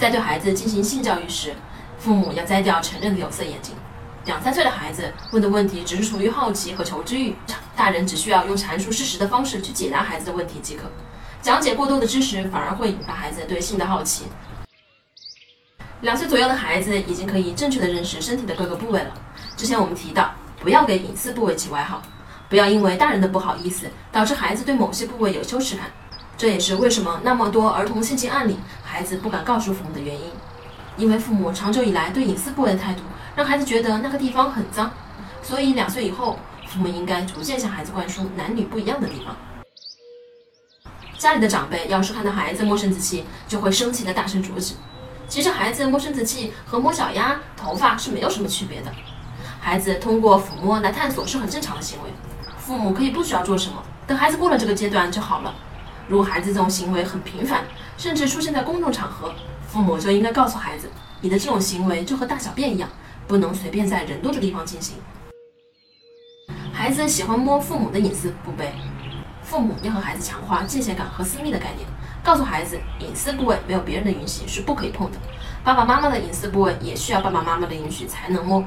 在对孩子进行性教育时，父母要摘掉成人的有色眼镜。两三岁的孩子问的问题只是出于好奇和求知欲，大人只需要用阐述事实的方式去解答孩子的问题即可。讲解过多的知识反而会引发孩子对性的好奇。两岁左右的孩子已经可以正确的认识身体的各个部位了。之前我们提到，不要给隐私部位起外号，不要因为大人的不好意思导致孩子对某些部位有羞耻感。这也是为什么那么多儿童性侵案里，孩子不敢告诉父母的原因。因为父母长久以来对隐私部位的态度，让孩子觉得那个地方很脏。所以两岁以后，父母应该逐渐向孩子灌输男女不一样的地方。家里的长辈要是看到孩子摸生殖器，就会生气的大声阻止。其实孩子摸生殖器和摸脚丫、头发是没有什么区别的。孩子通过抚摸来探索是很正常的行为，父母可以不需要做什么，等孩子过了这个阶段就好了。如果孩子这种行为很频繁，甚至出现在公众场合，父母就应该告诉孩子，你的这种行为就和大小便一样，不能随便在人多的地方进行。孩子喜欢摸父母的隐私部位。父母要和孩子强化界限感和私密的概念，告诉孩子隐私部位没有别人的允许是不可以碰的，爸爸妈妈的隐私部位也需要爸爸妈妈的允许才能摸。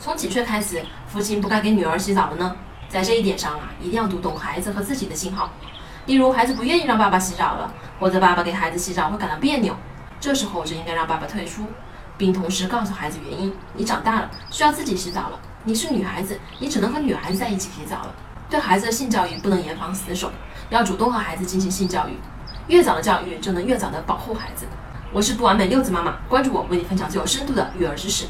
从几岁开始，父亲不该给女儿洗澡了呢？在这一点上啊，一定要读懂孩子和自己的信号。例如，孩子不愿意让爸爸洗澡了，或者爸爸给孩子洗澡会感到别扭，这时候就应该让爸爸退出，并同时告诉孩子原因：你长大了，需要自己洗澡了。你是女孩子，你只能和女孩子在一起洗澡了。对孩子的性教育不能严防死守，要主动和孩子进行性教育。越早的教育，就能越早的保护孩子。我是不完美六子妈妈，关注我，为你分享最有深度的育儿知识。